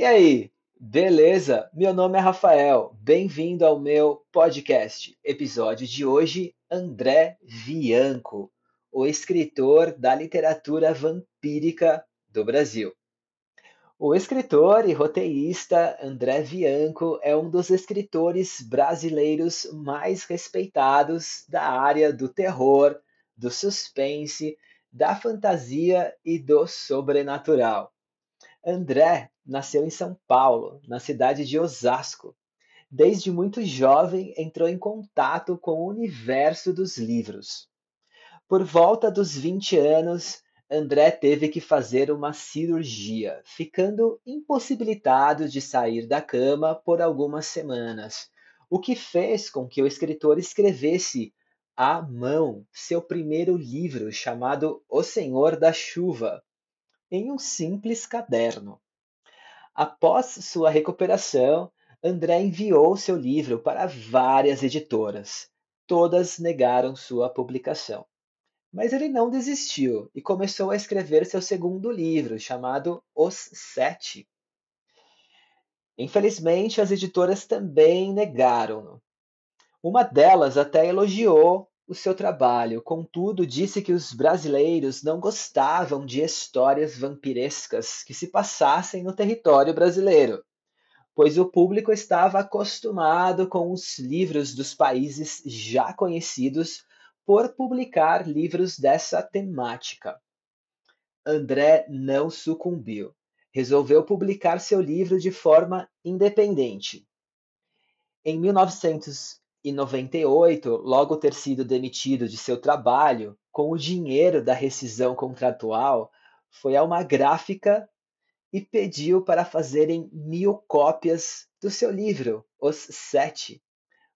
E aí, beleza? Meu nome é Rafael, bem-vindo ao meu podcast. Episódio de hoje: André Bianco, o escritor da literatura vampírica do Brasil. O escritor e roteirista André Bianco é um dos escritores brasileiros mais respeitados da área do terror, do suspense, da fantasia e do sobrenatural. André nasceu em São Paulo, na cidade de Osasco. Desde muito jovem entrou em contato com o universo dos livros. Por volta dos 20 anos, André teve que fazer uma cirurgia, ficando impossibilitado de sair da cama por algumas semanas, o que fez com que o escritor escrevesse à mão seu primeiro livro chamado O Senhor da Chuva, em um simples caderno. Após sua recuperação, André enviou seu livro para várias editoras. Todas negaram sua publicação. Mas ele não desistiu e começou a escrever seu segundo livro, chamado Os Sete. Infelizmente, as editoras também negaram-no. Uma delas até elogiou o seu trabalho, contudo, disse que os brasileiros não gostavam de histórias vampirescas que se passassem no território brasileiro, pois o público estava acostumado com os livros dos países já conhecidos por publicar livros dessa temática. André não sucumbiu. Resolveu publicar seu livro de forma independente. Em 1900 e 98, logo ter sido demitido de seu trabalho, com o dinheiro da rescisão contratual, foi a uma gráfica e pediu para fazerem mil cópias do seu livro, Os Sete,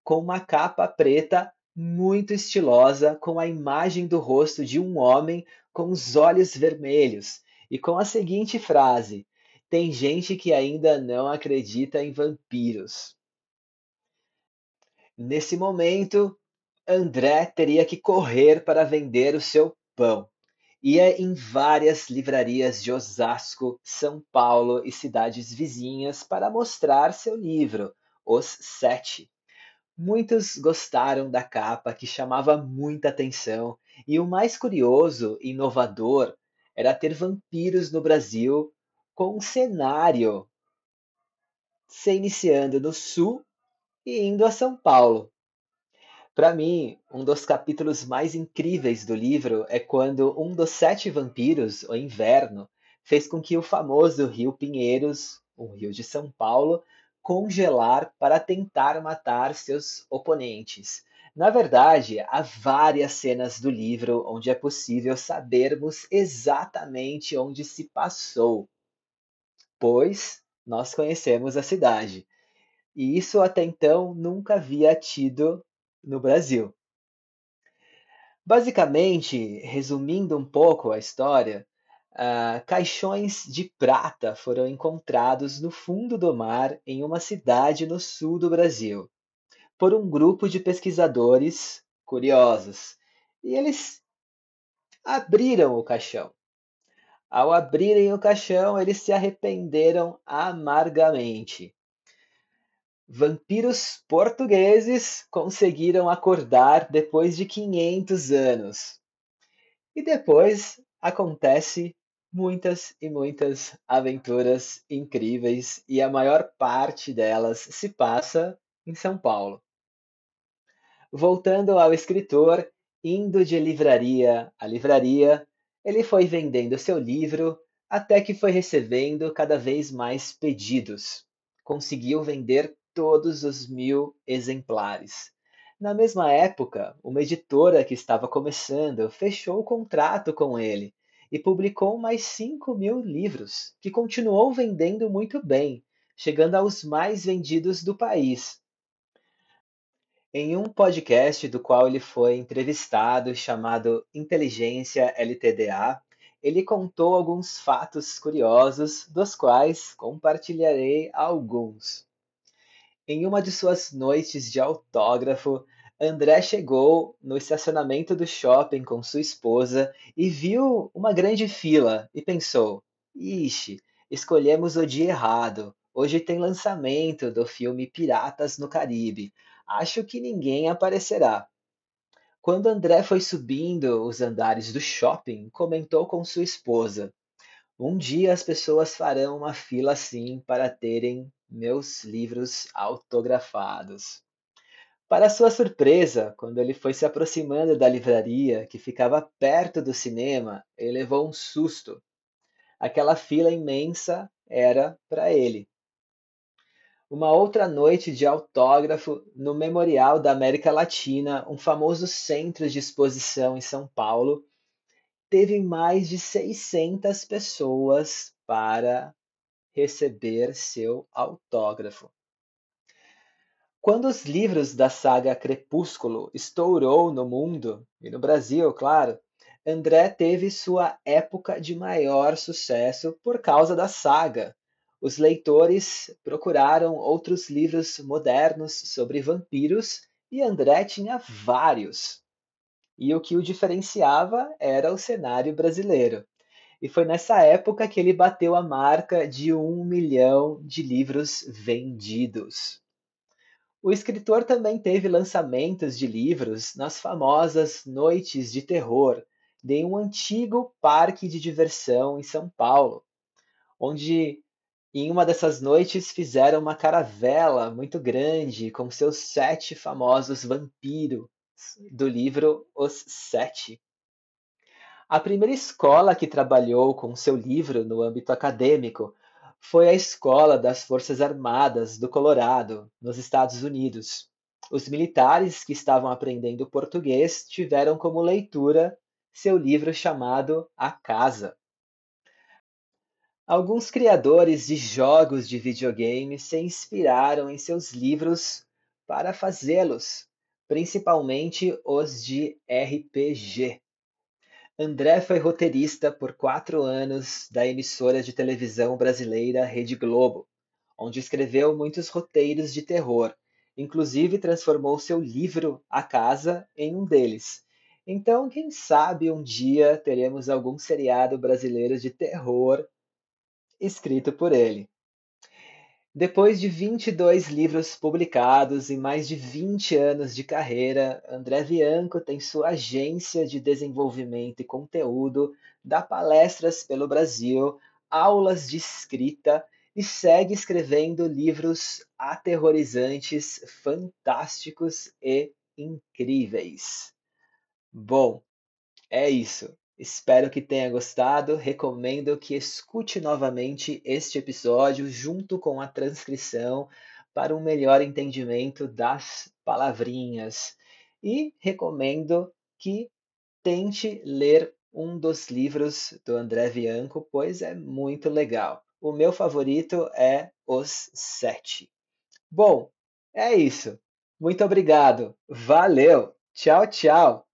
com uma capa preta muito estilosa, com a imagem do rosto de um homem com os olhos vermelhos e com a seguinte frase: Tem gente que ainda não acredita em vampiros. Nesse momento, André teria que correr para vender o seu pão. Ia em várias livrarias de Osasco, São Paulo e cidades vizinhas para mostrar seu livro, Os Sete. Muitos gostaram da capa, que chamava muita atenção, e o mais curioso e inovador era ter vampiros no Brasil com um cenário se iniciando no sul e indo a São Paulo. Para mim, um dos capítulos mais incríveis do livro é quando um dos sete vampiros, o Inverno, fez com que o famoso Rio Pinheiros, um rio de São Paulo, congelar para tentar matar seus oponentes. Na verdade, há várias cenas do livro onde é possível sabermos exatamente onde se passou, pois nós conhecemos a cidade. E isso até então nunca havia tido no Brasil. Basicamente, resumindo um pouco a história, uh, caixões de prata foram encontrados no fundo do mar em uma cidade no sul do Brasil, por um grupo de pesquisadores curiosos. E eles abriram o caixão. Ao abrirem o caixão, eles se arrependeram amargamente Vampiros portugueses conseguiram acordar depois de 500 anos. E depois acontece muitas e muitas aventuras incríveis e a maior parte delas se passa em São Paulo. Voltando ao escritor, indo de livraria a livraria, ele foi vendendo seu livro até que foi recebendo cada vez mais pedidos. Conseguiu vender todos os mil exemplares. Na mesma época, uma editora que estava começando fechou o contrato com ele e publicou mais 5 mil livros, que continuou vendendo muito bem, chegando aos mais vendidos do país. Em um podcast do qual ele foi entrevistado, chamado Inteligência LTDA, ele contou alguns fatos curiosos, dos quais compartilharei alguns. Em uma de suas noites de autógrafo, André chegou no estacionamento do shopping com sua esposa e viu uma grande fila e pensou: Ixi, Escolhemos o dia errado. Hoje tem lançamento do filme Piratas no Caribe. Acho que ninguém aparecerá. Quando André foi subindo os andares do shopping, comentou com sua esposa: Um dia as pessoas farão uma fila assim para terem meus livros autografados. Para sua surpresa, quando ele foi se aproximando da livraria, que ficava perto do cinema, ele levou um susto. Aquela fila imensa era para ele. Uma outra noite de autógrafo no Memorial da América Latina, um famoso centro de exposição em São Paulo, teve mais de 600 pessoas para receber seu autógrafo. Quando os livros da saga Crepúsculo estourou no mundo, e no Brasil, claro, André teve sua época de maior sucesso por causa da saga. Os leitores procuraram outros livros modernos sobre vampiros e André tinha vários. E o que o diferenciava era o cenário brasileiro. E foi nessa época que ele bateu a marca de um milhão de livros vendidos. O escritor também teve lançamentos de livros nas famosas Noites de Terror de um antigo parque de diversão em São Paulo, onde em uma dessas noites fizeram uma caravela muito grande com seus sete famosos vampiros do livro Os Sete. A primeira escola que trabalhou com seu livro no âmbito acadêmico foi a Escola das Forças Armadas do Colorado, nos Estados Unidos. Os militares que estavam aprendendo português tiveram como leitura seu livro chamado A Casa. Alguns criadores de jogos de videogame se inspiraram em seus livros para fazê-los, principalmente os de RPG. André foi roteirista por quatro anos da emissora de televisão brasileira Rede Globo, onde escreveu muitos roteiros de terror. Inclusive transformou seu livro A Casa em um deles. Então, quem sabe um dia teremos algum seriado brasileiro de terror escrito por ele. Depois de 22 livros publicados e mais de 20 anos de carreira, André Bianco tem sua agência de desenvolvimento e conteúdo, dá palestras pelo Brasil, aulas de escrita e segue escrevendo livros aterrorizantes, fantásticos e incríveis. Bom, é isso. Espero que tenha gostado. Recomendo que escute novamente este episódio junto com a transcrição para um melhor entendimento das palavrinhas. E recomendo que tente ler um dos livros do André Bianco, pois é muito legal. O meu favorito é Os Sete. Bom, é isso. Muito obrigado. Valeu. Tchau, tchau.